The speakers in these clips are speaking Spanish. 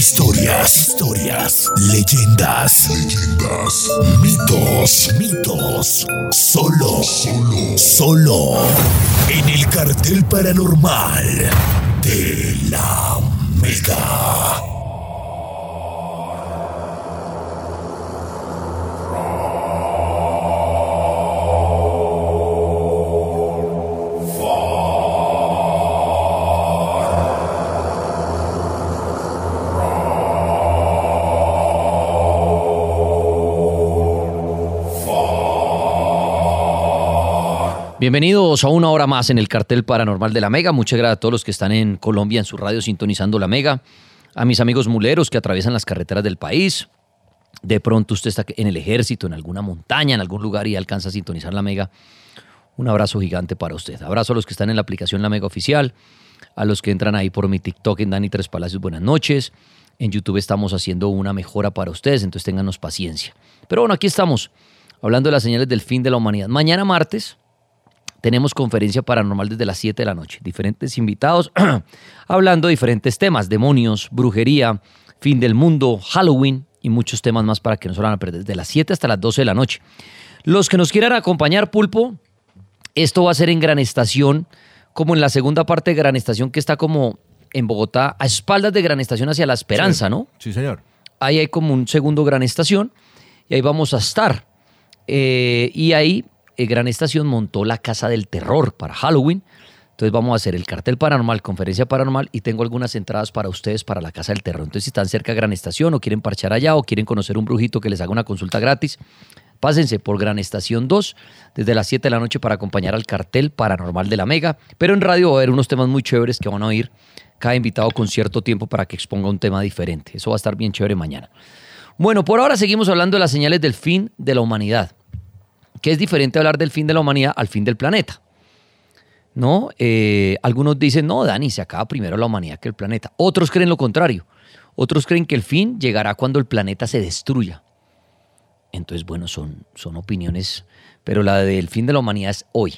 Historias, historias, leyendas, leyendas, mitos, mitos. Solo, solo, solo. En el cartel paranormal de la Mega. Bienvenidos a una hora más en el cartel paranormal de la Mega. Muchas gracias a todos los que están en Colombia en su radio sintonizando la Mega. A mis amigos muleros que atraviesan las carreteras del país. De pronto usted está en el ejército, en alguna montaña, en algún lugar y alcanza a sintonizar la Mega. Un abrazo gigante para usted. Abrazo a los que están en la aplicación La Mega Oficial, a los que entran ahí por mi TikTok en Dani Tres Palacios. Buenas noches. En YouTube estamos haciendo una mejora para ustedes, entonces ténganos paciencia. Pero bueno, aquí estamos hablando de las señales del fin de la humanidad. Mañana martes tenemos conferencia paranormal desde las 7 de la noche. Diferentes invitados hablando de diferentes temas, demonios, brujería, fin del mundo, Halloween y muchos temas más para que no se van a perder desde las 7 hasta las 12 de la noche. Los que nos quieran acompañar, Pulpo, esto va a ser en Gran Estación, como en la segunda parte de Gran Estación que está como en Bogotá, a espaldas de Gran Estación hacia La Esperanza, ¿no? Sí, señor. Ahí hay como un segundo Gran Estación y ahí vamos a estar. Eh, y ahí Gran Estación montó la Casa del Terror para Halloween. Entonces vamos a hacer el cartel paranormal, conferencia paranormal y tengo algunas entradas para ustedes para la Casa del Terror. Entonces si están cerca de Gran Estación o quieren parchar allá o quieren conocer un brujito que les haga una consulta gratis, pásense por Gran Estación 2 desde las 7 de la noche para acompañar al cartel paranormal de la Mega. Pero en radio va a haber unos temas muy chéveres que van a oír cada invitado con cierto tiempo para que exponga un tema diferente. Eso va a estar bien chévere mañana. Bueno, por ahora seguimos hablando de las señales del fin de la humanidad que es diferente hablar del fin de la humanidad al fin del planeta. ¿No? Eh, algunos dicen, no, Dani, se acaba primero la humanidad que el planeta. Otros creen lo contrario. Otros creen que el fin llegará cuando el planeta se destruya. Entonces, bueno, son, son opiniones, pero la del fin de la humanidad es hoy.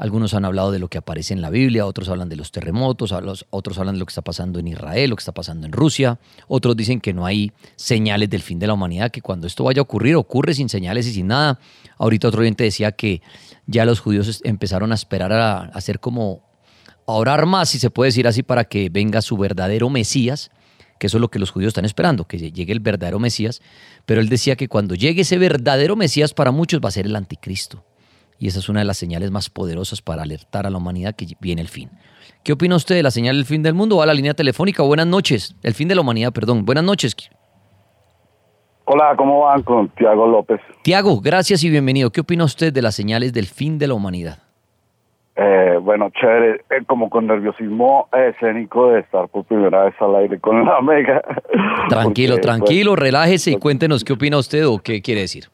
Algunos han hablado de lo que aparece en la Biblia, otros hablan de los terremotos, otros hablan de lo que está pasando en Israel, lo que está pasando en Rusia, otros dicen que no hay señales del fin de la humanidad, que cuando esto vaya a ocurrir ocurre sin señales y sin nada. Ahorita otro oyente decía que ya los judíos empezaron a esperar a, hacer como a orar más, si se puede decir así, para que venga su verdadero Mesías, que eso es lo que los judíos están esperando, que llegue el verdadero Mesías. Pero él decía que cuando llegue ese verdadero Mesías para muchos va a ser el anticristo y esa es una de las señales más poderosas para alertar a la humanidad que viene el fin. ¿Qué opina usted de la señal del fin del mundo? Va a la línea telefónica. Buenas noches. El fin de la humanidad, perdón. Buenas noches. Hola, ¿cómo van con Tiago López? Tiago, gracias y bienvenido. ¿Qué opina usted de las señales del fin de la humanidad? Eh, bueno, chévere, eh, como con nerviosismo escénico de estar por primera vez al aire con la Mega. Tranquilo, pues, tranquilo, relájese y cuéntenos qué opina usted o qué quiere decir.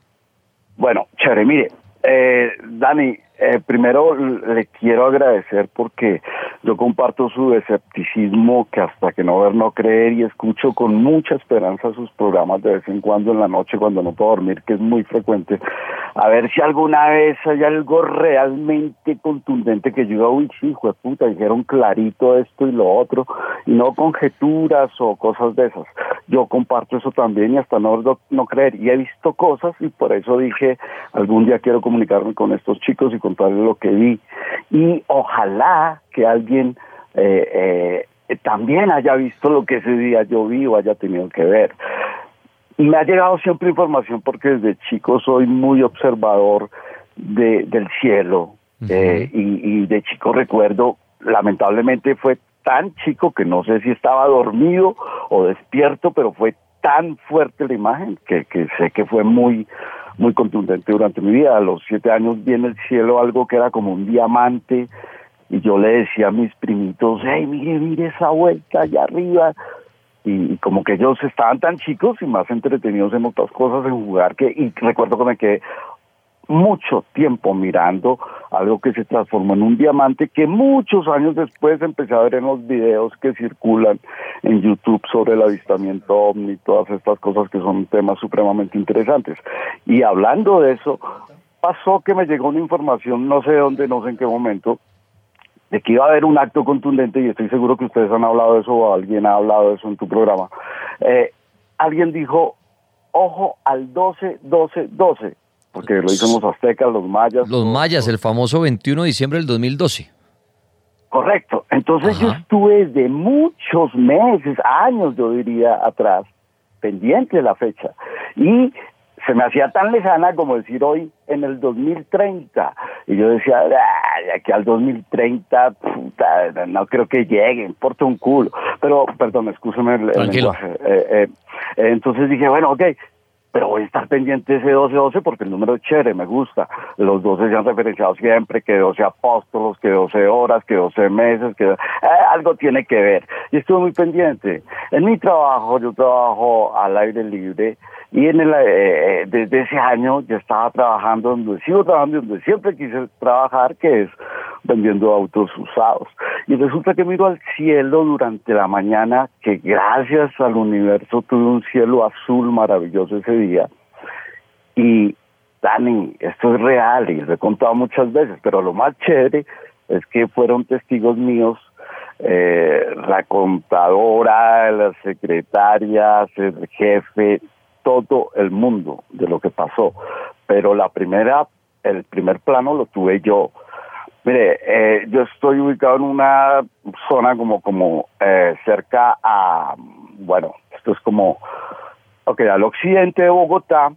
Bueno, chévere, mire, eh, Dani, eh, primero le quiero agradecer porque yo comparto su escepticismo que hasta que no ver no creer y escucho con mucha esperanza sus programas de vez en cuando en la noche cuando no puedo dormir, que es muy frecuente, a ver si alguna vez hay algo realmente contundente que diga, uy, sí, hijo de puta, dijeron clarito esto y lo otro, y no conjeturas o cosas de esas. Yo comparto eso también y hasta no, no creer. Y he visto cosas y por eso dije, algún día quiero comunicarme con estos chicos y contarles lo que vi. Y ojalá que alguien eh, eh, también haya visto lo que ese día yo vi o haya tenido que ver. Me ha llegado siempre información porque desde chico soy muy observador de, del cielo eh, y, y de chico recuerdo, lamentablemente fue tan chico que no sé si estaba dormido o despierto, pero fue tan fuerte la imagen que, que sé que fue muy muy contundente durante mi vida. A los siete años vi en el cielo algo que era como un diamante y yo le decía a mis primitos, hey, mire, mire esa vuelta allá arriba. Y, como que ellos estaban tan chicos y más entretenidos en otras cosas, en jugar, que y recuerdo que me quedé mucho tiempo mirando algo que se transformó en un diamante que muchos años después empecé a ver en los videos que circulan en YouTube sobre el avistamiento ovni, todas estas cosas que son temas supremamente interesantes. Y hablando de eso, pasó que me llegó una información, no sé dónde, no sé en qué momento, de que iba a haber un acto contundente, y estoy seguro que ustedes han hablado de eso o alguien ha hablado de eso en tu programa. Eh, alguien dijo, ojo al 12, 12, 12 porque lo dicen los aztecas, los mayas. Los mayas, el famoso 21 de diciembre del 2012. Correcto. Entonces yo estuve de muchos meses, años yo diría atrás, pendiente de la fecha. Y se me hacía tan lejana como decir hoy en el 2030. Y yo decía, de aquí al 2030, puta, no creo que llegue, importa un culo. Pero, perdón, escúcheme el, lenguaje. Eh, eh, entonces dije, bueno, ok, pero voy a estar pendiente de ese 12-12 porque el número es chévere, me gusta. Los 12 se han referenciado siempre, que 12 apóstolos, que 12 horas, que 12 meses, que eh, algo tiene que ver. Y estuve muy pendiente. En mi trabajo, yo trabajo al aire libre y en el, eh, eh, desde ese año ya estaba trabajando donde sigo trabajando donde siempre quise trabajar, que es vendiendo autos usados. Y resulta que miro al cielo durante la mañana, que gracias al universo tuve un cielo azul maravilloso ese día. Y Dani, esto es real y lo he contado muchas veces, pero lo más chévere es que fueron testigos míos eh, la contadora, la secretaria, el jefe, todo el mundo de lo que pasó. Pero la primera, el primer plano lo tuve yo. Mire, eh, yo estoy ubicado en una zona como, como eh, cerca a, bueno, esto es como, ok, al occidente de Bogotá,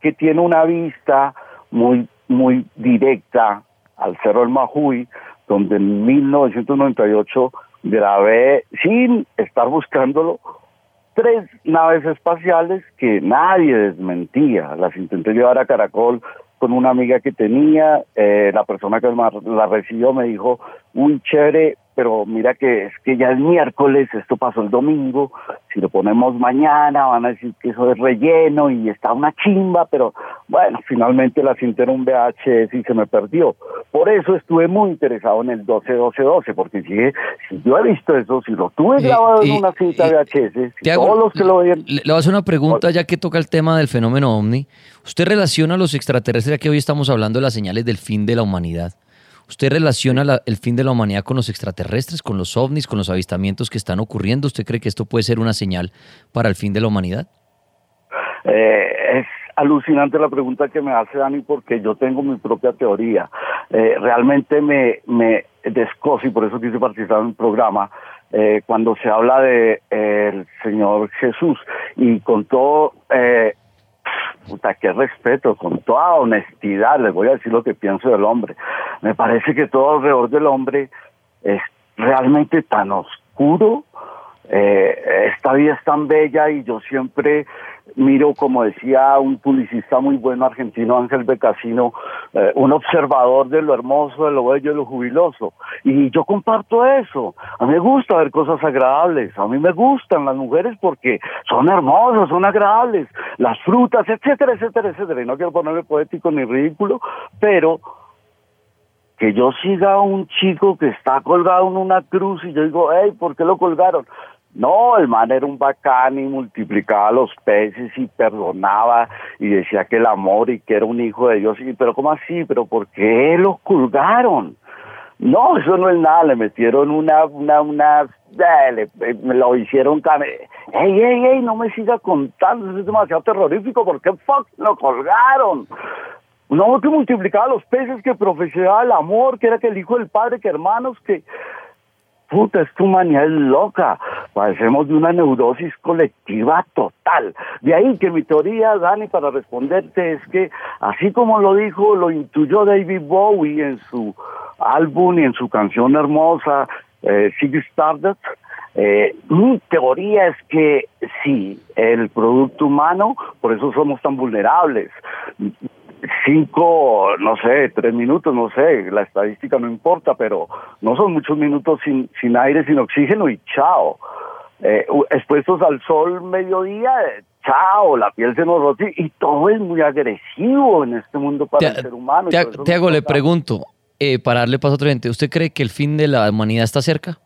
que tiene una vista muy, muy directa al Cerro del Majuy, donde en 1998 grabé, sin estar buscándolo, tres naves espaciales que nadie desmentía. Las intenté llevar a Caracol con una amiga que tenía, eh, la persona que la recibió me dijo, uy, chévere, pero mira que es que ya es miércoles, esto pasó el domingo, si lo ponemos mañana van a decir que eso es relleno y está una chimba, pero bueno, finalmente la cinta era un VHS y se me perdió. Por eso estuve muy interesado en el 12-12-12, porque si, si yo he visto eso, si lo tuve grabado en una cinta VHS, si todos los que lo ven... Le, voy a hacer una pregunta ya que toca el tema del fenómeno OVNI. ¿Usted relaciona a los extraterrestres, ya que hoy estamos hablando de las señales del fin de la humanidad? ¿Usted relaciona el fin de la humanidad con los extraterrestres, con los ovnis, con los avistamientos que están ocurriendo? ¿Usted cree que esto puede ser una señal para el fin de la humanidad? Eh, es alucinante la pregunta que me hace Dani porque yo tengo mi propia teoría. Eh, realmente me, me descoso y por eso quise participar en el programa. Eh, cuando se habla de el Señor Jesús y con todo puta, qué respeto, con toda honestidad les voy a decir lo que pienso del hombre. Me parece que todo alrededor del hombre es realmente tan oscuro, eh, esta vida es tan bella y yo siempre miro, como decía un publicista muy bueno argentino, Ángel Becasino, eh, un observador de lo hermoso, de lo bello, de lo jubiloso. Y yo comparto eso. A mí me gusta ver cosas agradables. A mí me gustan las mujeres porque son hermosas, son agradables. Las frutas, etcétera, etcétera, etcétera. Y no quiero ponerme poético ni ridículo, pero que yo siga a un chico que está colgado en una cruz y yo digo, hey, ¿por qué lo colgaron? No, el man era un bacán y multiplicaba los peces y perdonaba y decía que el amor y que era un hijo de Dios. Y, pero ¿cómo así? ¿Pero por qué lo colgaron? No, eso no es nada, le metieron una, una, una, eh, me lo hicieron, ey, ey, ey, no me siga contando, eso es demasiado terrorífico, ¿por qué fuck lo colgaron? Hombre que multiplicaba los peces, que profesaba el amor, que era que el hijo del padre, que hermanos, que puta, esta humanidad es loca, padecemos de una neurosis colectiva total. De ahí que mi teoría, Dani, para responderte es que, así como lo dijo, lo intuyó David Bowie en su álbum y en su canción hermosa, eh, Stardust, eh, mi teoría es que sí, el producto humano, por eso somos tan vulnerables cinco, no sé, tres minutos, no sé, la estadística no importa, pero no son muchos minutos sin, sin aire, sin oxígeno y chao. Eh, expuestos al sol mediodía, chao, la piel se nos rota y todo es muy agresivo en este mundo para el ser humano. Te, hago, le pregunto, eh, para darle paso a otra gente, ¿usted cree que el fin de la humanidad está cerca?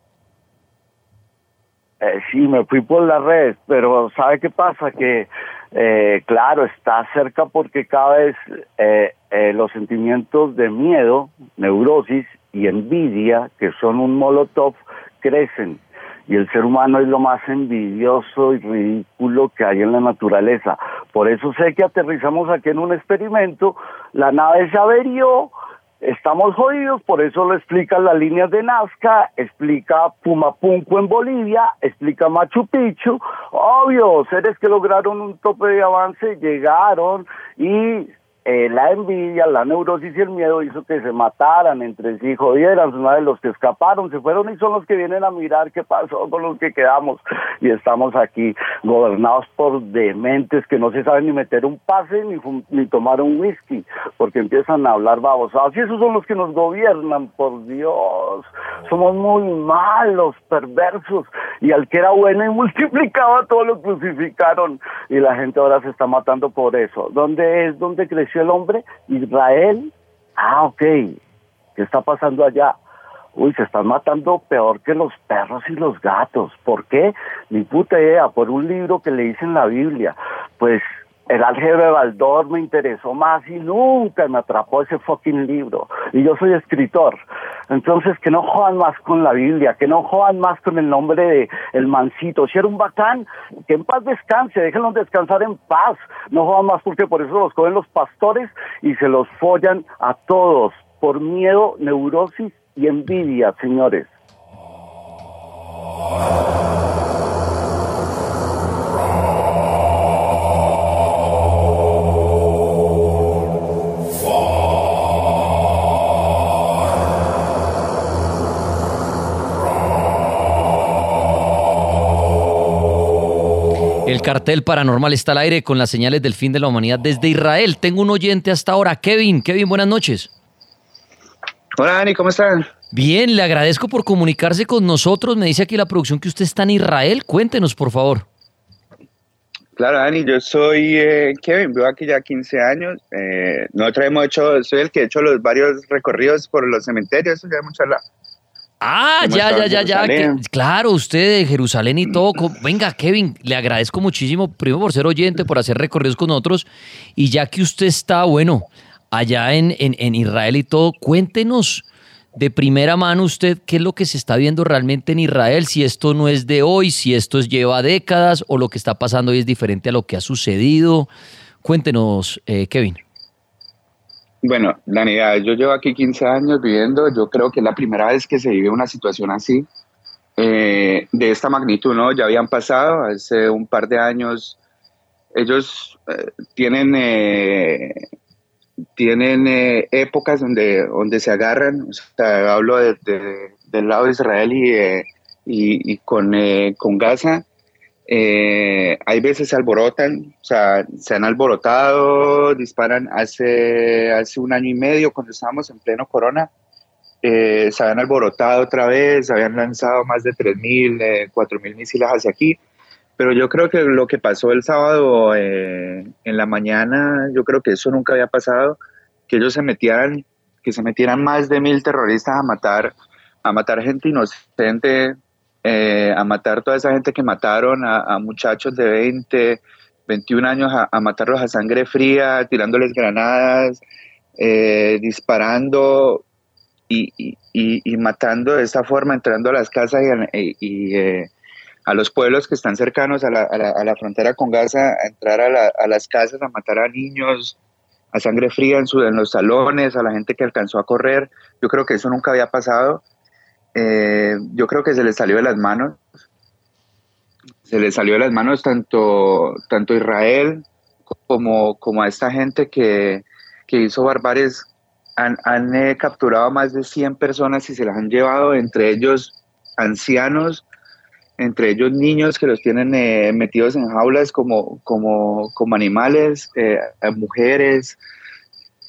Eh, sí, me fui por la red, pero ¿sabe qué pasa? Que eh, claro, está cerca porque cada vez eh, eh, los sentimientos de miedo, neurosis y envidia, que son un molotov, crecen. Y el ser humano es lo más envidioso y ridículo que hay en la naturaleza. Por eso sé que aterrizamos aquí en un experimento, la nave se averió, estamos jodidos, por eso lo explica las líneas de Nazca, explica Pumapunco en Bolivia, explica Machu Picchu, obvio, seres que lograron un tope de avance llegaron y eh, la envidia, la neurosis y el miedo hizo que se mataran entre sí, jodieran, una de los que escaparon se fueron y son los que vienen a mirar qué pasó con los que quedamos y estamos aquí gobernados por dementes que no se saben ni meter un pase ni, ni tomar un whisky porque empiezan a hablar babosados y esos son los que nos gobiernan, por Dios, somos muy malos, perversos y al que era bueno y multiplicaba todo lo crucificaron y la gente ahora se está matando por eso. ¿Dónde es? ¿Dónde creció? El hombre, Israel, ah, ok, ¿qué está pasando allá? Uy, se están matando peor que los perros y los gatos. ¿Por qué? Ni puta idea, por un libro que le hice en la Biblia. Pues el álgebra de Baldor me interesó más y nunca me atrapó ese fucking libro. Y yo soy escritor. Entonces, que no jodan más con la Biblia, que no jodan más con el nombre de el mancito. Si era un bacán, que en paz descanse, déjenlos descansar en paz. No jodan más porque por eso los cogen los pastores y se los follan a todos por miedo, neurosis y envidia, señores. El cartel paranormal está al aire con las señales del fin de la humanidad desde Israel. Tengo un oyente hasta ahora, Kevin. Kevin, buenas noches. Hola, Dani, ¿cómo están? Bien, le agradezco por comunicarse con nosotros. Me dice aquí la producción que usted está en Israel. Cuéntenos, por favor. Claro, Dani, yo soy eh, Kevin, vivo aquí ya 15 años. Eh, nosotros hemos hecho, soy el que ha hecho los varios recorridos por los cementerios, eso ya hemos hablado. Ah, ya, ya, ya, ya. claro, usted de Jerusalén y todo. Venga, Kevin, le agradezco muchísimo, primero por ser oyente, por hacer recorridos con nosotros. Y ya que usted está, bueno, allá en, en, Israel y todo, cuéntenos de primera mano usted qué es lo que se está viendo realmente en Israel, si esto no es de hoy, si esto lleva décadas o lo que está pasando hoy es diferente a lo que ha sucedido. Cuéntenos, eh, Kevin. Bueno, Dani, yo llevo aquí 15 años viviendo, yo creo que es la primera vez que se vive una situación así, eh, de esta magnitud, ¿no? Ya habían pasado hace un par de años, ellos eh, tienen, eh, tienen épocas donde, donde se agarran, o sea, hablo de, del lado de Israel y, y, y con, con Gaza, eh, hay veces se alborotan, o sea, se han alborotado, disparan hace, hace un año y medio cuando estábamos en pleno corona, eh, se habían alborotado otra vez, habían lanzado más de 3.000, eh, 4.000 misiles hacia aquí, pero yo creo que lo que pasó el sábado eh, en la mañana, yo creo que eso nunca había pasado, que ellos se metieran, que se metieran más de mil terroristas a matar, a matar gente inocente, eh, a matar toda esa gente que mataron, a, muchachos de 20, 21 años, a, matarlos a sangre fría, tirándoles granadas, eh, disparando y, matando de esa forma, entrando a las casas y, eh, a los pueblos que están cercanos a la, frontera con Gaza, a entrar a, las casas, a matar a niños a sangre fría en, su, en los salones, a la gente que alcanzó a correr. Yo creo que eso nunca había pasado eh, yo creo que se le salió de las manos. Se le salió de las manos tanto, tanto Israel como, como a esta gente que, que hizo barbaries. Han, han eh, capturado a más de 100 personas y se las han llevado, entre ellos ancianos, entre ellos niños que los tienen eh, metidos en jaulas como, como, como animales, eh, mujeres.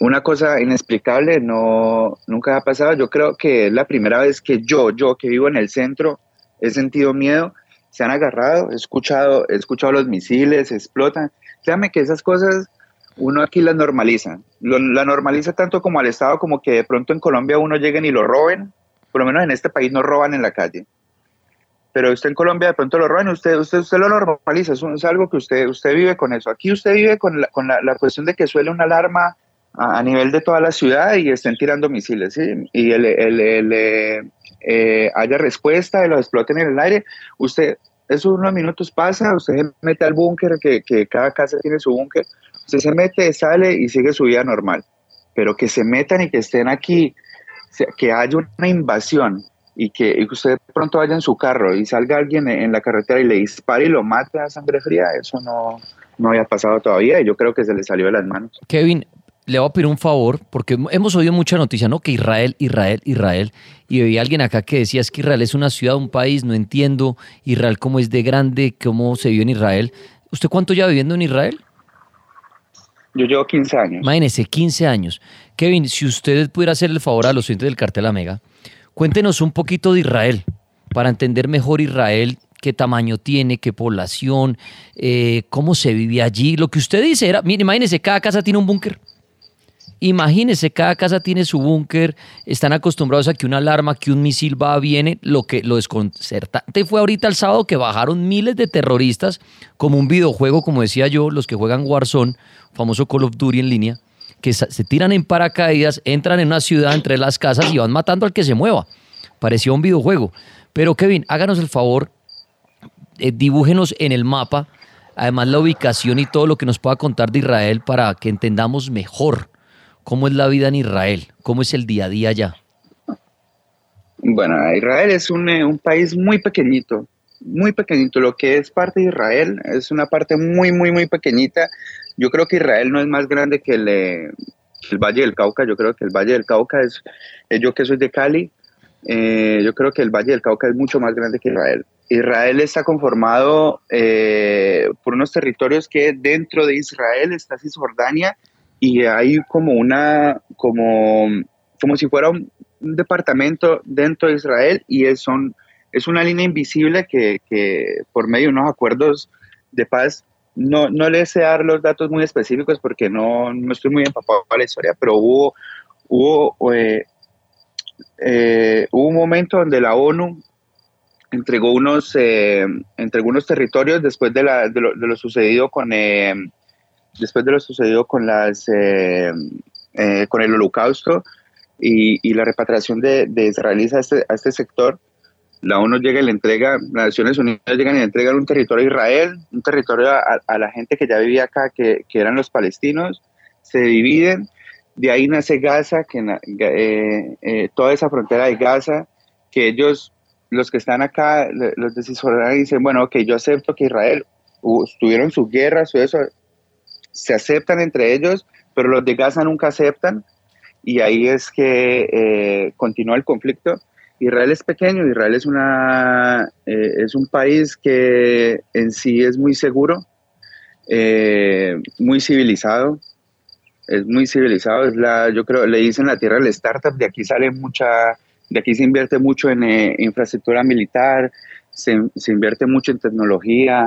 Una cosa inexplicable, no, nunca ha pasado. Yo creo que es la primera vez que yo, yo que vivo en el centro, he sentido miedo. Se han agarrado, he escuchado, he escuchado los misiles, explotan. Créame que esas cosas uno aquí las normaliza. La normaliza tanto como al Estado, como que de pronto en Colombia uno lleguen y lo roben. Por lo menos en este país no roban en la calle pero usted en Colombia de pronto lo roban, usted, usted, usted lo normaliza, es, algo que usted, usted vive con eso. Aquí usted vive con la, con la, cuestión de que suele una alarma a, nivel de toda la ciudad y estén tirando misiles, ¿sí? Y el, el, eh, haya respuesta y los exploten en el aire, usted, esos unos minutos pasa, usted se mete al búnker, que, que cada casa tiene su búnker, usted se mete, sale y sigue su vida normal. Pero que se metan y que estén aquí, que haya una invasión y que, usted pronto vaya en su carro y salga alguien en la carretera y le dispare y lo mate a sangre fría, eso no, no había pasado todavía y yo creo que se le salió de las manos. Kevin, le voy a pedir un favor, porque hemos oído mucha noticia, ¿no? Que Israel, Israel, Israel. Y había alguien acá que decía, es que Israel es una ciudad, un país, no entiendo Israel cómo es de grande, cómo se vive en Israel. ¿Usted cuánto ya viviendo en Israel? Yo llevo 15 años. Imagínese, 15 años. Kevin, si usted pudiera hacer el favor a los oyentes del cartel Amega, Cuéntenos un poquito de Israel, para entender mejor Israel, qué tamaño tiene, qué población, eh, cómo se vive allí. Lo que usted dice era, mire, imagínese, cada casa tiene un búnker. Imagínese, cada casa tiene su búnker, están acostumbrados a que una alarma, que un misil va, viene, lo que lo desconcertante fue ahorita el sábado que bajaron miles de terroristas, como un videojuego, como decía yo, los que juegan Warzone, famoso Call of Duty en línea, que se tiran en paracaídas, entran en una ciudad entre las casas y van matando al que se mueva. Parecía un videojuego. Pero Kevin, háganos el favor, eh, dibújenos en el mapa, además la ubicación y todo lo que nos pueda contar de Israel para que entendamos mejor cómo es la vida en Israel, cómo es el día a día allá. Bueno, Israel es un, eh, un país muy pequeñito, muy pequeñito. Lo que es parte de Israel es una parte muy, muy, muy pequeñita yo creo que Israel no es más grande que el, eh, Valle del Cauca, yo creo que el Valle del Cauca es, eh, yo que soy de Cali, eh, yo creo que el Valle del Cauca es mucho más grande que Israel. Israel está conformado por unos territorios que dentro de Israel está Cisjordania y hay como una, como, como si fuera un, departamento dentro de Israel y es, son, es una línea invisible que, que por medio de unos acuerdos de paz no, no le sé dar los datos muy específicos porque no, no estoy muy empapado a la historia, pero hubo, hubo, eh, eh, hubo un momento donde la ONU entregó unos, eh, entregó unos territorios después de, la, de, lo, sucedido con después de lo sucedido con las con el holocausto y, la repatriación de, de israelíes a este, a este sector la ONU llega y le entrega, las Naciones Unidas llegan y le entregan un territorio a Israel, un territorio a, la gente que ya vivía acá, que, eran los palestinos, se dividen, de ahí nace Gaza, que eh, eh, toda esa frontera de Gaza, que ellos, los que están acá, los de dicen, bueno, ok, yo acepto que Israel tuvieron sus guerras, eso, se aceptan entre ellos, pero los de Gaza nunca aceptan, y ahí es que eh, continúa el conflicto Israel es pequeño, Israel es, una, eh, es un país que en sí es muy seguro, eh, muy civilizado, es muy civilizado, es la, yo creo, le dicen la tierra del startup, de aquí sale mucha, de aquí se invierte mucho en infraestructura militar, se, invierte mucho en tecnología.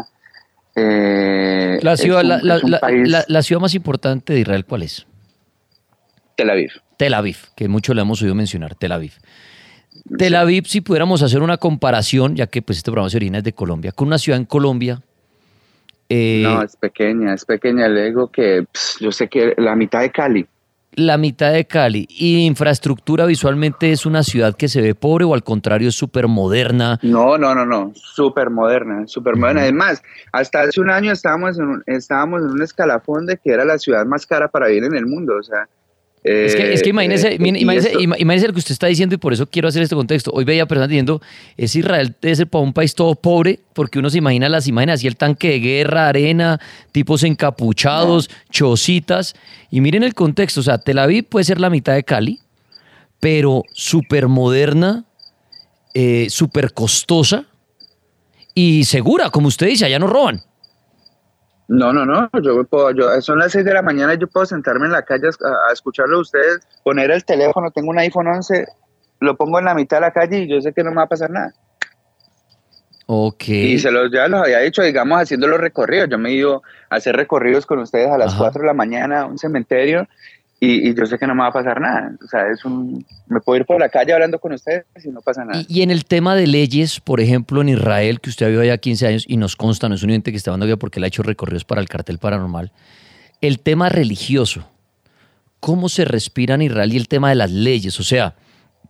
La, ciudad, la ciudad más importante de Israel, ¿cuál es? Tel Aviv. Tel Aviv, que mucho le hemos oído mencionar, Tel Aviv. Tel Aviv, si pudiéramos hacer una comparación, ya que pues este programa se origina de Colombia, con una ciudad en Colombia. Eh, no, es pequeña, es pequeña. Le digo que yo sé que la mitad de Cali. La mitad de Cali. ¿Y infraestructura visualmente es una ciudad que se ve pobre o al contrario es súper moderna? No, no, no, no. Súper moderna, súper moderna. Además, hasta hace un año estábamos en un, estábamos en un escalafón de que era la ciudad más cara para vivir en el mundo. O sea, es que, es que imagínese, Eh, imagínese, imagínese lo que usted está diciendo y por eso quiero hacer este contexto. Hoy veía personas diciendo, es Israel debe ser para un país todo pobre, porque uno se imagina las imágenes así el tanque de guerra, arena, tipos encapuchados, chocitas. Y miren el contexto, o sea, Tel Aviv puede ser la mitad de Cali, pero súper moderna, eh, súper costosa y segura, como usted dice, allá no roban. No, no, no, yo puedo, yo, son las 6 de la mañana y yo puedo sentarme en la calle a, a escucharlo a ustedes, poner el teléfono, tengo un iPhone 11, lo pongo en la mitad de la calle y yo sé que no me va a pasar nada. Ok. Y se los, ya los había dicho, digamos, haciendo los recorridos. Yo me he ido a hacer recorridos con ustedes a las Ajá. 4 de la mañana a un cementerio y, yo sé que no me va a pasar nada. O sea, es un, me puedo ir por la calle hablando con ustedes y no pasa nada. Y, en el tema de leyes, por ejemplo, en Israel, que usted ha vivido allá 15 años y nos consta, no es un ente que está dando aquí porque él ha hecho recorridos para el cartel paranormal, el tema religioso, ¿cómo se respira en Israel y el tema de las leyes? O sea,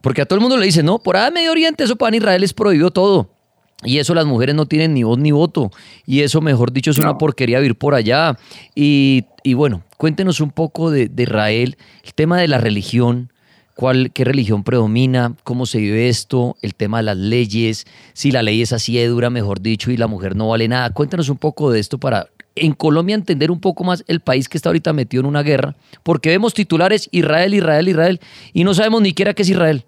porque a todo el mundo le dice, no, por ahí Medio Oriente eso para Israel es prohibido todo. Y eso las mujeres no tienen ni voz ni voto. Y eso, mejor dicho, es una porquería vivir por allá. Y, y bueno, cuéntenos un poco de, de Israel, el tema de la religión, cuál, qué religión predomina, cómo se vive esto, el tema de las leyes, si la ley es así de dura, mejor dicho, y la mujer no vale nada. Cuéntanos un poco de esto para en Colombia entender un poco más el país que está ahorita metido en una guerra, porque vemos titulares Israel, Israel, Israel, y no sabemos ni siquiera qué es Israel.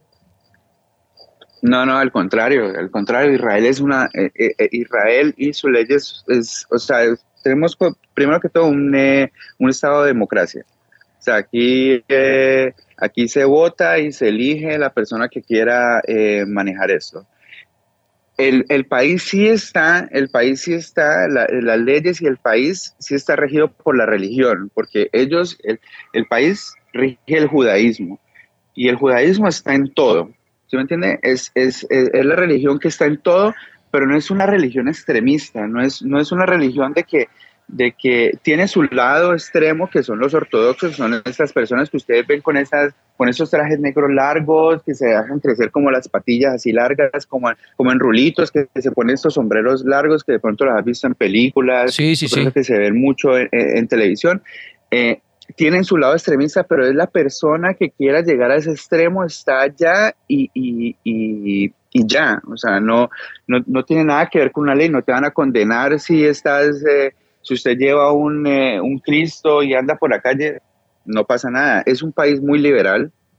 No, no, al contrario, al contrario, Israel es una, eh, eh, eh, Israel y sus leyes, es, o sea, tenemos primero que todo un, un estado de democracia. O sea, aquí, aquí se vota y se elige la persona que quiera manejar esto. El, el país sí está, el país sí está, la- las leyes y el país sí está regido por la religión, porque ellos, el, el país rige el judaísmo y el judaísmo está en todo. ¿Sí me entiende? Es, es, es, es la religión que está en todo, pero no es una religión extremista, no es, no es una religión de que, de que tiene su lado extremo, que son los ortodoxos, son estas personas que ustedes ven con, esas, con esos trajes negros largos, que se dejan crecer como las patillas así largas, como, como en rulitos, que, se ponen estos sombreros largos que de pronto los has visto en películas, Sí, sí, sí. que se ven mucho en, en- en televisión. Eh, tienen su lado extremista, pero es la persona que quiera llegar a ese extremo, está allá y, y, y, ya. O sea, no, no, no tiene nada que ver con una ley, no te van a condenar si estás, eh, si usted lleva un, eh, un Cristo y anda por la calle, no pasa nada. Es un país muy liberal,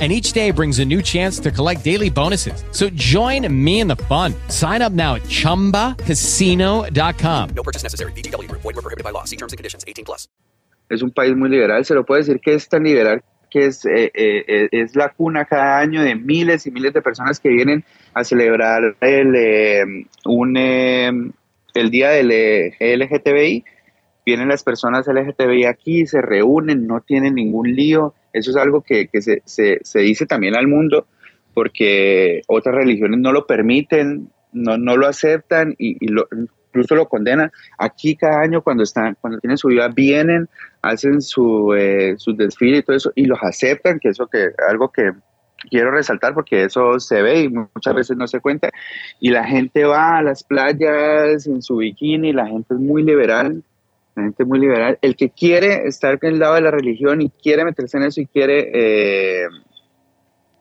And each day brings a new chance to collect daily bonuses. So join me in the fun. Sign up now at chumbacasino.com. No purchase necessary. Group. Void were prohibited by law. See terms and conditions. 18 plus. es un país muy liberal, se lo puede decir que es tan liberal que es, eh, eh, eh, es la cuna cada año de miles y miles de personas que vienen a celebrar el, eh, un, eh, el día del eh, LGTBI. Vienen las personas LGTBI aquí, se reúnen, no tienen ningún lío. Eso es algo que, se, se, dice también al mundo porque otras religiones no lo permiten, no, no lo aceptan y, y lo, incluso lo condenan. Aquí cada año cuando están, cuando tienen su vida, vienen, hacen su, eh, su desfile y todo eso y los aceptan, que eso que algo que quiero resaltar porque eso se ve y muchas veces no se cuenta. Y la gente va a las playas en su bikini, la gente es muy liberal, la gente muy liberal. El que quiere estar en el lado de la religión y quiere meterse en eso y quiere, eh,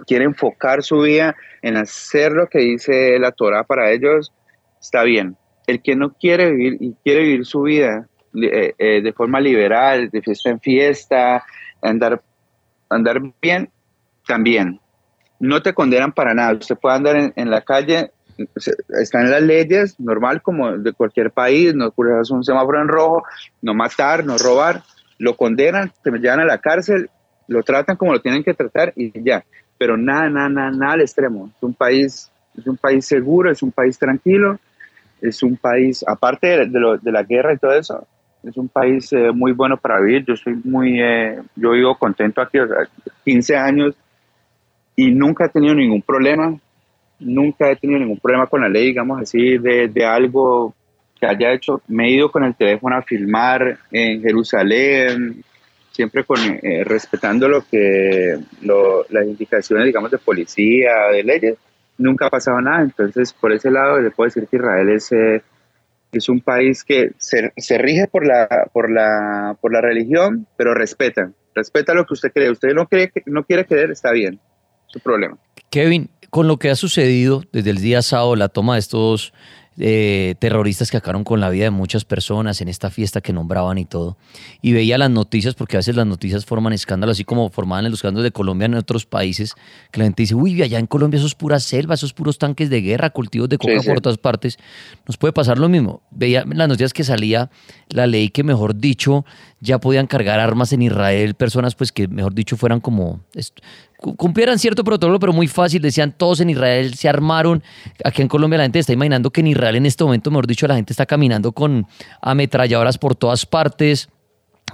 quiere enfocar su vida en hacer lo que dice la Torah para ellos, está bien. El que no quiere vivir y quiere vivir su vida eh, eh, de forma liberal, de fiesta en fiesta, andar, andar bien, también. No te condenan para nada. Usted puede andar en, la calle, están las leyes, normal como de cualquier país, no cruzas un semáforo en rojo, no matar, no robar, lo condenan, te llevan a la cárcel, lo tratan como lo tienen que tratar y ya. Pero nada, nada, nada, nada al extremo. Es un país, es un país seguro, es un país tranquilo, es un país, aparte de, de lo- de la guerra y todo eso, es un país eh, muy bueno para vivir. Yo estoy muy, eh, yo vivo contento aquí, o sea, 15 años y nunca he tenido ningún problema, nunca he tenido ningún problema con la ley, digamos así, de, de algo que haya hecho, me he ido con el teléfono a filmar en Jerusalén, siempre con, eh, respetando lo que las indicaciones, digamos, de policía, de leyes, nunca ha pasado nada. Entonces, por ese lado, le puedo decir que Israel es, eh, es un país que se, se, rige por la, por, la, por la religión, pero respeta, respeta lo que usted cree. Usted no, cree, no quiere creer, está bien, su problema. Kevin, con lo que ha sucedido desde el día sábado, la toma de estos eh, terroristas que acabaron con la vida de muchas personas en esta fiesta que nombraban y todo. Y veía las noticias, porque a veces las noticias forman escándalos, así como formaban en los escándalos de Colombia en otros países, que la gente dice, uy, allá en Colombia eso es pura selva, esos puros tanques de guerra, cultivos de coca por todas partes. Nos puede pasar lo mismo. Veía las noticias que salía la ley que, mejor dicho, ya podían cargar armas en Israel, personas pues que, mejor dicho, fueran como cumplieran cierto protocolo, pero muy fácil. Decían todos en Israel se armaron. Aquí en Colombia la gente está imaginando que en Israel en este momento, mejor dicho, la gente está caminando con ametralladoras por todas partes,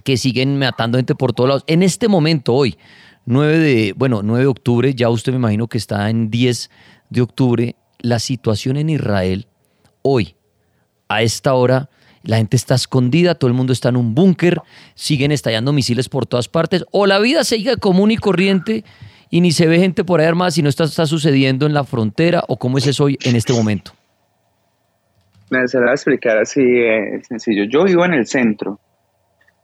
que siguen matando gente por todos lados. En este momento, hoy, 9 de, bueno, 9 de octubre, ya usted me imagino que está en 10 de octubre, la situación en Israel hoy, a esta hora, la gente está escondida, todo el mundo está en un búnker, siguen estallando misiles por todas partes, o la vida sigue común y corriente y ni se ve gente por ahí armada si no está, está sucediendo en la frontera o cómo es eso hoy en este momento? Me se a explicar así eh, sencillo. Yo vivo en el centro.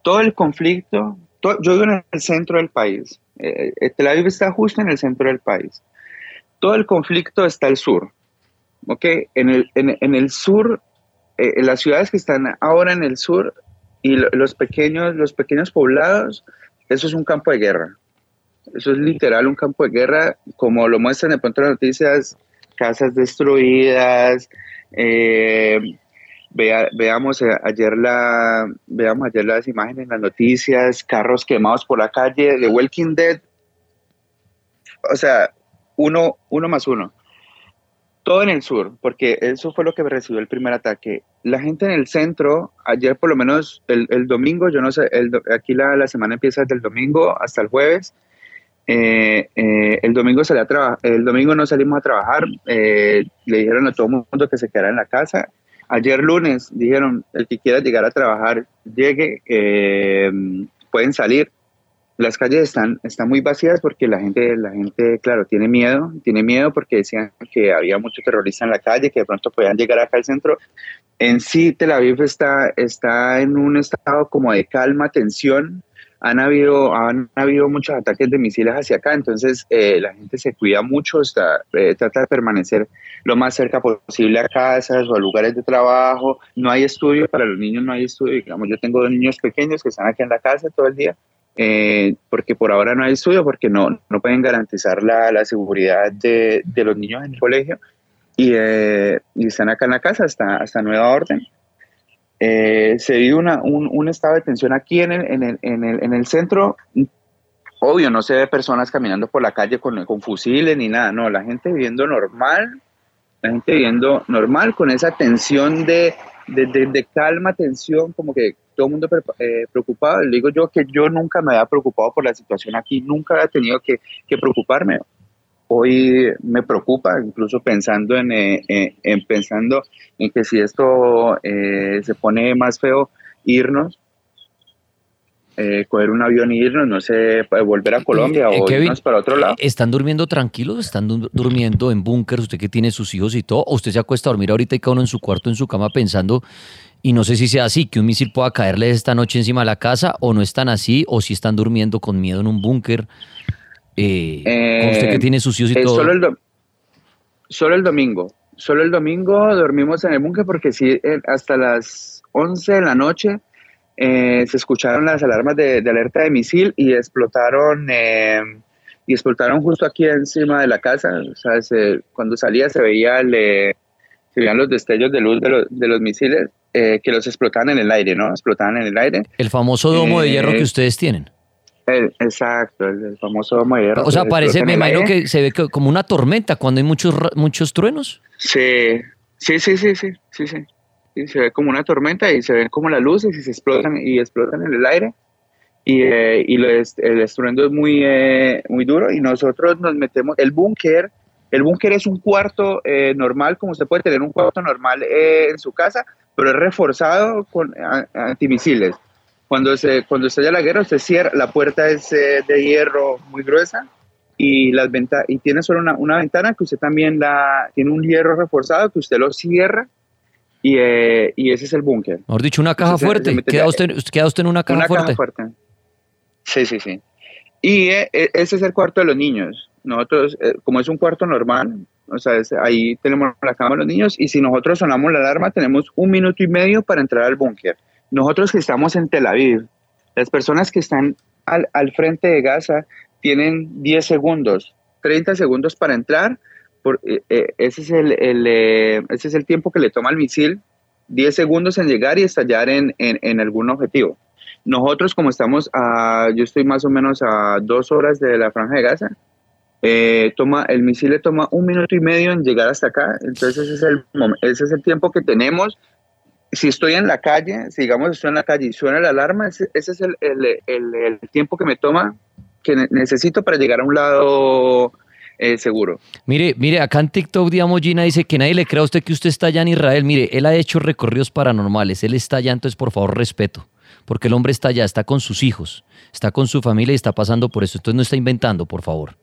Todo el conflicto, yo vivo en el centro del país. Eh, eh, Tel Aviv está justo en el centro del país. Todo el conflicto está al sur. ¿ok? En el, en, el sur, las ciudades que están ahora en el sur y los pequeños, los pequeños poblados, eso es un campo de guerra. Eso es literal un campo de guerra, como lo muestran de pronto las noticias, casas destruidas. Eh, veamos eh, ayer la veamos ayer las imágenes en las noticias, carros quemados por la calle, de Walking Dead. O sea, uno, uno más uno. Todo en el sur, porque eso fue lo que recibió el primer ataque. La gente en el centro, ayer por lo menos el, domingo, yo no sé, aquí la, la semana empieza desde el domingo hasta el jueves, eh, eh, el domingo salí a trabajar, el domingo no salimos a trabajar, eh, le dijeron a todo el mundo que se quedara en la casa. Ayer lunes dijeron, el que quiera llegar a trabajar, llegue, pueden salir. Las calles están, están muy vacías porque la gente, la gente, claro, tiene miedo, tiene miedo porque decían que había mucho terrorista en la calle, que de pronto podían llegar acá al centro. En sí, Tel Aviv está, está en un estado como de calma, tensión, han habido, han habido muchos ataques de misiles hacia acá, entonces eh, la gente se cuida mucho, está, eh, trata de permanecer lo más cerca posible a casas o a lugares de trabajo. No hay estudio, para los niños no hay estudio, digamos, yo tengo dos niños pequeños que están aquí en la casa todo el día, eh, porque por ahora no hay estudio, porque no, no pueden garantizar la, la seguridad de, de, los niños en el colegio y, y, están acá en la casa hasta, hasta nueva orden. Eh, se vive una, un, estado de tensión aquí en el, en, el, en, el, en el centro. Obvio, no se ve personas caminando por la calle con, con fusiles ni nada, no, la gente viviendo normal, la gente viviendo normal con esa tensión de, de, de, calma, tensión, como que todo el mundo eh, preocupado. Le digo yo que yo nunca me había preocupado por la situación aquí, nunca había tenido que, que preocuparme hoy me preocupa, incluso pensando en, eh, eh, en pensando en que si esto eh, se pone más feo, irnos, coger un avión e irnos, no sé, volver a Colombia o irnos para otro lado. ¿Están durmiendo tranquilos? ¿Están durmiendo en búnker? Usted que tiene sus hijos y todo, o usted se acuesta a dormir ahorita y cada uno en su cuarto, en su cama, pensando, y no sé si sea así, que un misil pueda caerle esta noche encima de la casa, o no están así, o si están durmiendo con miedo en un búnker. Eh, usted que tiene sus todo. Solo el, solo el domingo. Solo el domingo dormimos en el búnker porque sí, eh, hasta las 11 de la noche eh, se escucharon las alarmas de, alerta de misil y explotaron y explotaron justo aquí encima de la casa. O sea, cuando salía se veía se veían los destellos de luz de, los, de los misiles que los explotaban en el aire, ¿no? Explotaban en el aire. El famoso domo de hierro que ustedes tienen exacto, el, famoso mayor. O sea, parece, me imagino que se ve como una tormenta cuando hay muchos, muchos truenos. Sí, sí, sí, sí, sí, sí, sí. se ve como una tormenta y se ven como las luces y se explotan y explotan en el aire. Y, eh, y el estruendo es muy, eh, muy duro y nosotros nos metemos, el búnker, el búnker es un cuarto eh, normal, como usted puede tener un cuarto normal en su casa, pero es reforzado con antimisiles. Cuando, se, cuando estalla la guerra, usted cierra, la puerta es eh, de hierro muy gruesa y, las venta y tiene solo una, una ventana que usted también la, tiene un hierro reforzado que usted lo cierra y, eh, y ese es el búnker. Mejor dicho, una caja Entonces, se fuerte. mete Queda usted, queda usted en una caja una fuerte. caja fuerte. Sí, sí, sí. Y eh, eh, ese es el cuarto de los niños. Nosotros, eh, como es un cuarto normal, o sea, es- ahí tenemos la cama de los niños y si nosotros sonamos la alarma, tenemos un minuto y medio para entrar al búnker. Nosotros que estamos en Tel Aviv, las personas que están al, frente de Gaza tienen 10 segundos, 30 segundos para entrar. Por, eh, eh, ese, es el, el, eh, ese es el tiempo que le toma al misil, 10 segundos en llegar y estallar en, en, algún objetivo. Nosotros, como estamos a, yo estoy más o menos a dos horas de la franja de Gaza, toma, el misil le toma un minuto y medio en llegar hasta acá, entonces ese es el, ese es el tiempo que tenemos. Si estoy en la calle, si digamos estoy en la calle y suena la alarma, ese, es el, tiempo que me toma, que ne- necesito para llegar a un lado eh, seguro. Mire, mire, acá en TikTok, digamos, Gina dice que nadie le crea a usted que usted está allá en Israel. Mire, él ha hecho recorridos paranormales, él está allá, entonces por favor respeto, porque el hombre está allá, está con sus hijos, está con su familia y está pasando por eso. Entonces no está inventando, por favor.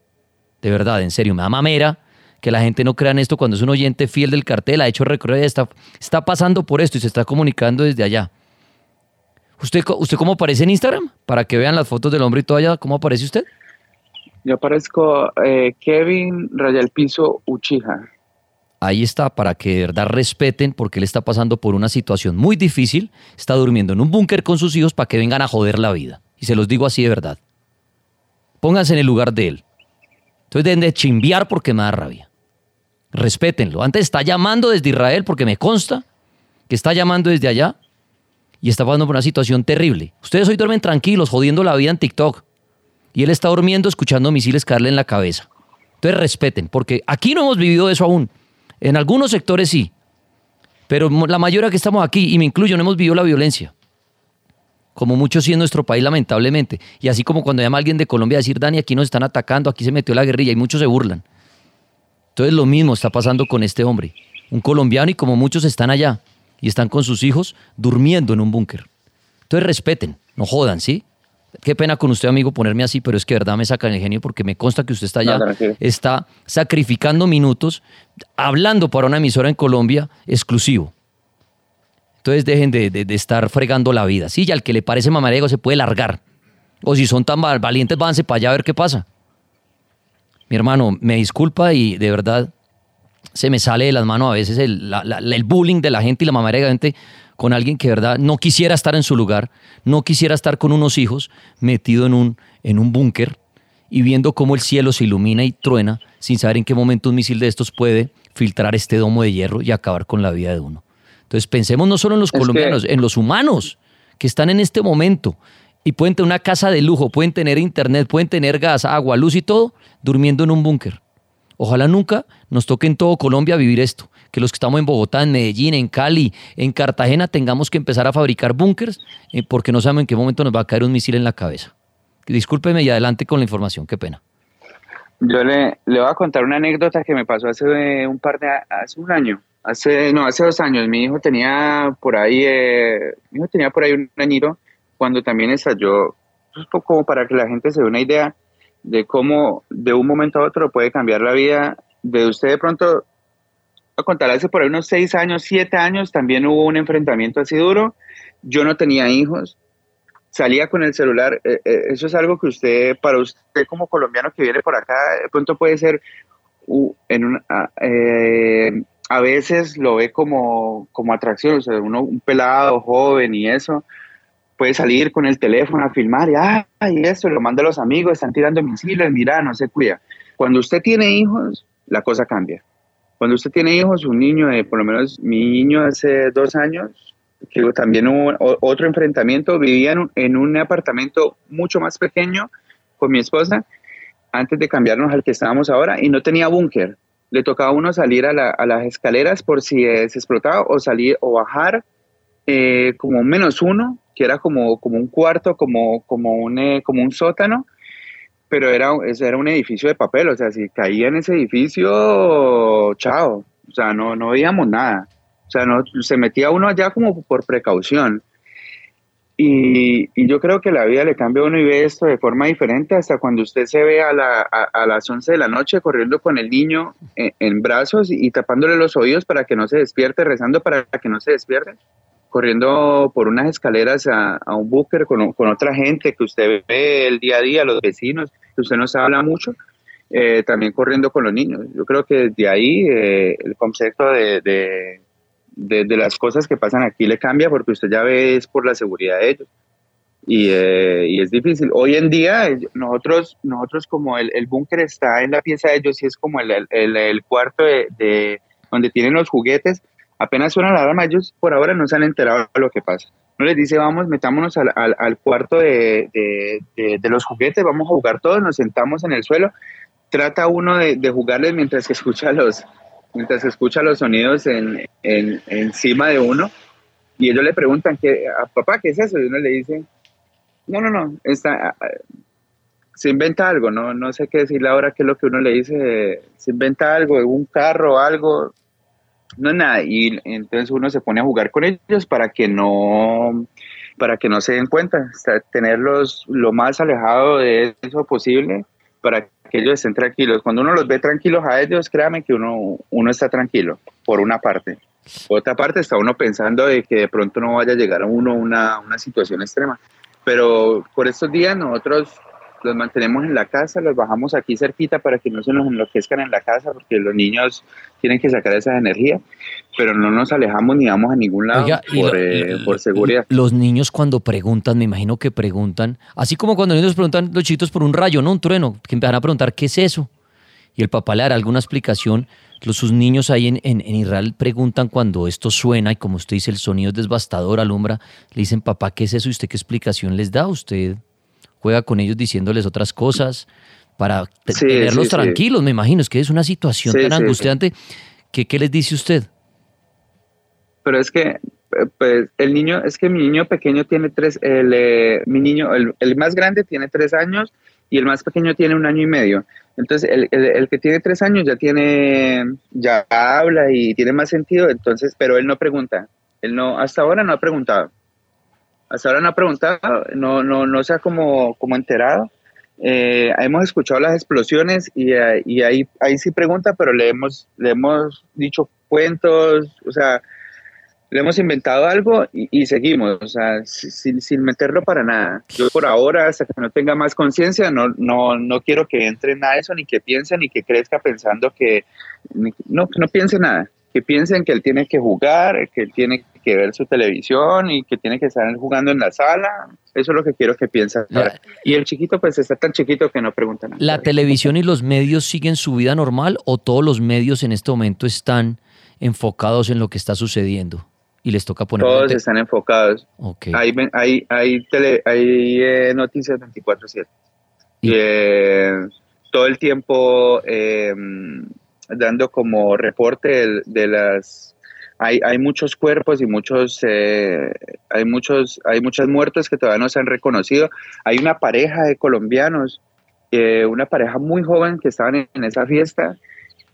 De verdad, en serio, me da mamera que la gente no crea en esto cuando es un oyente fiel del cartel, ha hecho recorrido y está, está pasando por esto y se está comunicando desde allá. ¿Usted, ¿Usted cómo aparece en Instagram? Para que vean las fotos del hombre y todo allá, ¿cómo aparece usted? Yo aparezco eh, Kevin Rayal Piso Uchija. Ahí está, para que de verdad respeten, porque él está pasando por una situación muy difícil. Está durmiendo en un búnker con sus hijos para que vengan a joder la vida. Y se los digo así de verdad. Pónganse en el lugar de él. Entonces deben de chimbear porque me da rabia. Respétenlo. Antes está llamando desde Israel porque me consta que está llamando desde allá y está pasando por una situación terrible. Ustedes hoy duermen tranquilos, jodiendo la vida en TikTok. Y él está durmiendo escuchando misiles caerle en la cabeza. Entonces respeten, porque aquí no hemos vivido eso aún. En algunos sectores sí, pero la mayoría que estamos aquí, y me incluyo, no hemos vivido la violencia. Como muchos sí en nuestro país, lamentablemente. Y así como cuando llama alguien de Colombia a decir, Dani, aquí nos están atacando, aquí se metió la guerrilla, y muchos se burlan. Entonces lo mismo está pasando con este hombre. Un colombiano y como muchos están allá y están con sus hijos durmiendo en un búnker. Entonces respeten, no jodan, ¿sí? Qué pena con usted, amigo, ponerme así, pero es que de verdad me sacan el genio porque me consta que usted está allá, No, está sacrificando minutos, hablando para una emisora en Colombia exclusivo. Entonces dejen de, de- de estar fregando la vida. Sí, y al que le parece mamarego se puede largar. O si son tan val- valientes, váyanse para allá a ver qué pasa. Mi hermano, me disculpa y de verdad se me sale de las manos a veces el, la- la- el bullying de la gente y la mamarega de gente con alguien que de verdad no quisiera estar en su lugar, no quisiera estar con unos hijos metido en un, en un búnker y viendo cómo el cielo se ilumina y truena sin saber en qué momento un misil de estos puede filtrar este domo de hierro y acabar con la vida de uno. Entonces pensemos no solo en los Es que- colombianos, en los humanos que están en este momento y pueden tener una casa de lujo, pueden tener internet, pueden tener gas, agua, luz y todo, durmiendo en un búnker. Ojalá nunca nos toque en todo Colombia vivir esto, que los que estamos en Bogotá, en Medellín, en Cali, en Cartagena, tengamos que empezar a fabricar búnkers eh, porque no sabemos en qué momento nos va a caer un misil en la cabeza. Discúlpeme y adelante con la información, qué pena. Yo le, le voy a contar una anécdota que me pasó hace eh, un par de hace un año, hace no hace dos años. Mi hijo tenía por ahí, eh, mi hijo tenía por ahí un añito cuando también estalló, pues, po- como para que la gente se dé una idea de cómo de un momento a otro puede cambiar la vida de usted de pronto. A contar hace por ahí unos seis años, siete años también hubo un enfrentamiento así duro. Yo no tenía hijos, salía con el celular. eh, eh, eso es algo que usted, para usted como colombiano que viene por acá, de pronto puede ser u- en eh, a veces lo ve como, como atracción, o sea, uno, un pelado joven y eso, puede salir con el teléfono a filmar y, ah, y eso, lo manda a los amigos, están tirando misiles, mira, no se cuida. Cuando usted tiene hijos, la cosa cambia. Cuando usted tiene hijos, un niño de, por lo menos mi niño hace dos años, que también hubo otro enfrentamiento, vivía en un, en un apartamento mucho más pequeño con mi esposa antes de cambiarnos al que estábamos ahora y no tenía búnker. Le tocaba a uno salir a, la- a las escaleras por si eh, se explotaba o salir o bajar eh, como menos uno, que era como, como un cuarto, como, como, un, eh, como un sótano, pero era, era un edificio de papel, o sea, si caía en ese edificio, chao, o sea, no, no veíamos nada. O sea, no, se metía uno allá como por precaución. Y, y, yo creo que la vida le cambia a uno y ve esto de forma diferente hasta cuando usted se ve a, la, a, las 11 de la noche corriendo con el niño en, brazos y, tapándole los oídos para que no se despierte, rezando para que no se despierte, corriendo por unas escaleras a, un búnker con, con, otra gente que usted ve el día a día, los vecinos, que usted no habla mucho, eh, también corriendo con los niños. Yo creo que de ahí eh, el concepto de de, las cosas que pasan aquí le cambia porque usted ya ve es por la seguridad de ellos. Y, eh, y es difícil. Hoy en día nosotros, nosotros como el, el búnker está en la pieza de ellos y es como el, el, el cuarto de, donde tienen los juguetes, apenas suena la alarma, ellos por ahora no se han enterado de lo que pasa. No les dice, vamos, metámonos al, al, cuarto de, de, los juguetes, vamos a jugar todos, nos sentamos en el suelo. Trata uno de, jugarles mientras que escucha los, mientras los sonidos en, encima de uno y ellos le preguntan, ¿qué, a papá, ¿qué es eso? Y uno le dice, no, no, no, está, se inventa algo, no, no sé qué decirle ahora, qué es lo que uno le dice, se inventa algo, un carro, algo, no es nada. Y entonces uno se pone a jugar con ellos para que no, para que no se den cuenta, tenerlos lo más alejado de eso posible para que ellos estén tranquilos. Cuando uno los ve tranquilos a ellos, créame que uno, uno está tranquilo, por una parte. Por otra parte, está uno pensando de que de pronto no vaya a llegar a uno una, una situación extrema. Pero por estos días nosotros los mantenemos en la casa, los bajamos aquí cerquita para que no se nos enloquezcan en la casa, porque los niños tienen que sacar esa energía, pero no nos alejamos ni vamos a ningún lado por, eh, por, seguridad. Los niños cuando preguntan, me imagino que preguntan, así como cuando los niños preguntan los chiquitos por un rayo, no un trueno, que empiezan a preguntar qué es eso, y el papá le dará alguna explicación. Los, sus niños ahí en, en, en, Israel preguntan cuando esto suena y como usted dice, el sonido es devastador, alumbra, le dicen, papá, ¿qué es eso? ¿Y usted qué explicación les da? ¿Usted juega con ellos diciéndoles otras cosas para tenerlos tranquilos, me imagino, es que es una situación tan angustiante. Que, ¿Qué les dice usted? Pero es que pues el niño, es que mi niño pequeño tiene tres, el, eh, mi niño, el, el, más grande tiene tres años y el más pequeño tiene un año y medio. Entonces, el, el, que tiene tres años ya tiene, ya habla y tiene más sentido, entonces, pero él no pregunta. Él no, hasta ahora no ha preguntado. Hasta ahora no ha preguntado, no, no, no se ha como, como enterado. Eh, hemos escuchado las explosiones y, eh, y, ahí, ahí sí pregunta, pero le hemos, le hemos dicho cuentos, o sea, le hemos inventado algo y, seguimos, o sea, sin, sin, meterlo para nada. Yo por ahora, hasta que no tenga más conciencia, no, no, no quiero que entre nada eso, ni que piense, ni que crezca pensando que, no, no piense nada que piensen que él tiene que jugar, que él tiene que ver su televisión y que tiene que estar jugando en la sala. Eso es lo que quiero que piensen. y el chiquito pues está tan chiquito que no pregunta nada. ¿La televisión y los medios siguen su vida normal o todos los medios en este momento están enfocados en lo que está sucediendo? Y les toca poner... Todos están enfocados. Okay. Hay, hay, hay, tele, hay eh, noticias 24/7. Eh, todo el tiempo... Eh, dando como reporte de, las hay, hay, muchos cuerpos y muchos eh, hay muchos hay muchas muertes que todavía no se han reconocido. Hay una pareja de colombianos eh, una pareja muy joven que estaban en, esa fiesta.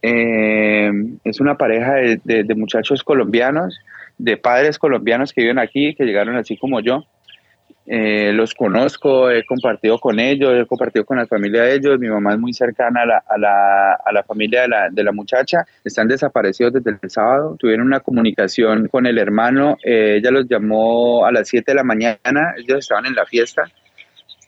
Eh, es una pareja de, muchachos colombianos de padres colombianos que viven aquí que llegaron así como yo eh, los conozco, he compartido con ellos, he compartido con la familia de ellos, mi mamá es muy cercana a la, a la, a la familia de la, de la, muchacha, están desaparecidos desde el sábado, tuvieron una comunicación con el hermano, eh, ella los llamó a las 7 de la mañana, ellos estaban en la fiesta,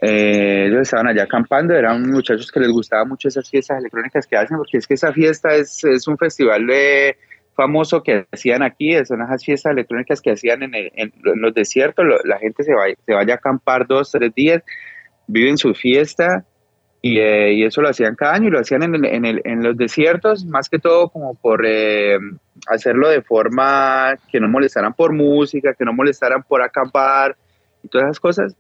eh, ellos estaban allá acampando, eran muchachos que les gustaba mucho esas fiestas electrónicas que hacen, porque es que esa fiesta es, es un festival de famoso que hacían aquí, son esas fiestas electrónicas que hacían en, los desiertos, la gente se, va, se vaya a acampar dos, tres días, viven su fiesta eh, y, eso lo hacían cada año y lo hacían en, los desiertos, más que todo como por eh, hacerlo de forma que no molestaran por música, que no molestaran por acampar y todas esas cosas.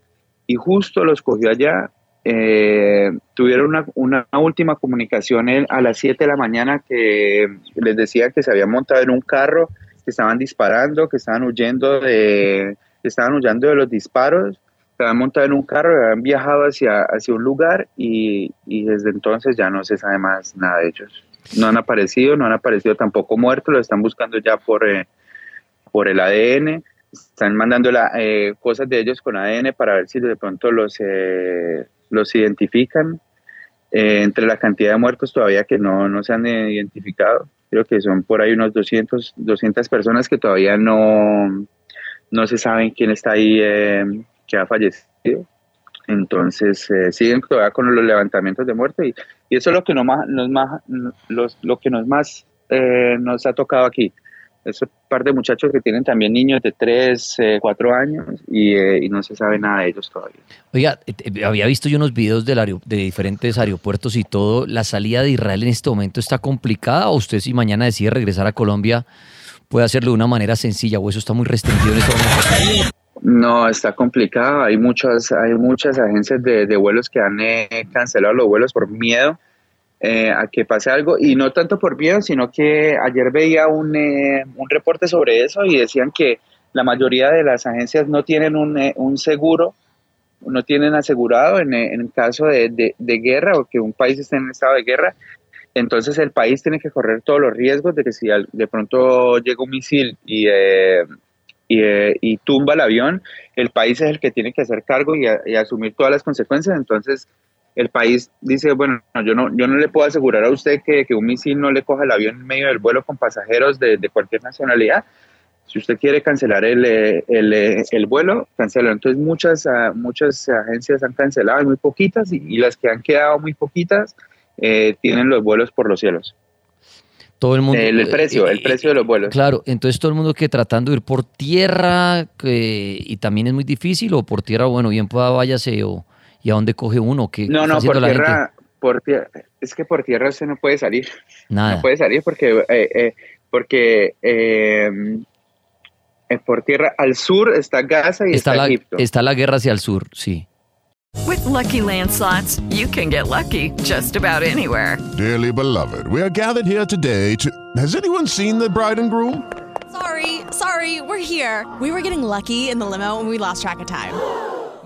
Y justo los cogió allá eh, tuvieron una, última comunicación a las 7 de la mañana que les decía que se habían montado en un carro, que estaban disparando, que estaban huyendo de, estaban huyendo de los disparos, se habían montado en un carro, habían viajado hacia, hacia un lugar y, desde entonces ya no se sabe más nada de ellos. No han aparecido, no han aparecido tampoco muertos, lo están buscando ya por, eh, por el ADN, están mandando la, eh, cosas de ellos con ADN para ver si de pronto los, eh, los identifican. Eh, entre la cantidad de muertos todavía que no, no se han identificado, creo que son por ahí unos 200, 200 personas que todavía no, no se saben quién está ahí que ha fallecido. Entonces siguen todavía con los levantamientos de muerte y, y eso es lo que, no más, nos más, los, lo que nos más nos ha tocado aquí es un par de muchachos que tienen también niños de 3, 4 años eh, y, no se sabe nada de ellos todavía. Oiga, eh, eh, había visto yo unos videos del de diferentes aeropuertos y todo. ¿La salida de Israel en este momento está complicada o usted si mañana decide regresar a Colombia puede hacerlo de una manera sencilla o eso está muy restringido en este momento? No, está complicado. Hay muchas, hay muchas agencias de, de vuelos que han cancelado los vuelos por miedo eh, a que pase algo, y no tanto por miedo, sino que ayer veía un, eh, un, reporte sobre eso y decían que la mayoría de las agencias no tienen un, eh, un seguro, no tienen asegurado en, en caso de, de, guerra o que un país esté en estado de guerra, entonces el país tiene que correr todos los riesgos de que si de pronto llega un misil y, y, y, tumba el avión, el país es el que tiene que hacer cargo y, y asumir todas las consecuencias, entonces el país dice, bueno, yo no, yo no le puedo asegurar a usted que, un misil no le coja el avión en medio del vuelo con pasajeros de, cualquier nacionalidad. Si usted quiere cancelar el, el, vuelo, cancela. Entonces muchas, ah, muchas agencias han cancelado, muy poquitas, y, las que han quedado muy poquitas eh, tienen los vuelos por los cielos. Todo el mundo. El, precio, el precio de los vuelos. Claro, entonces todo el mundo que tratando de ir por tierra, y también es muy difícil, o por tierra, bueno, bien pueda váyase o ¿Y a dónde coge uno? ¿Qué, no, no, por tierra, por tierra, es que por tierra usted no puede salir. Nada. No puede salir porque, eh, eh, porque eh, por tierra al sur está Gaza y está, está Egipto. Está la guerra hacia el sur, sí. With lucky landslots, you can get lucky just about anywhere. Dearly beloved, we are gathered here today to. Has anyone seen the bride and groom? Sorry, sorry, we're here. We were getting lucky in the limo and we lost track of time.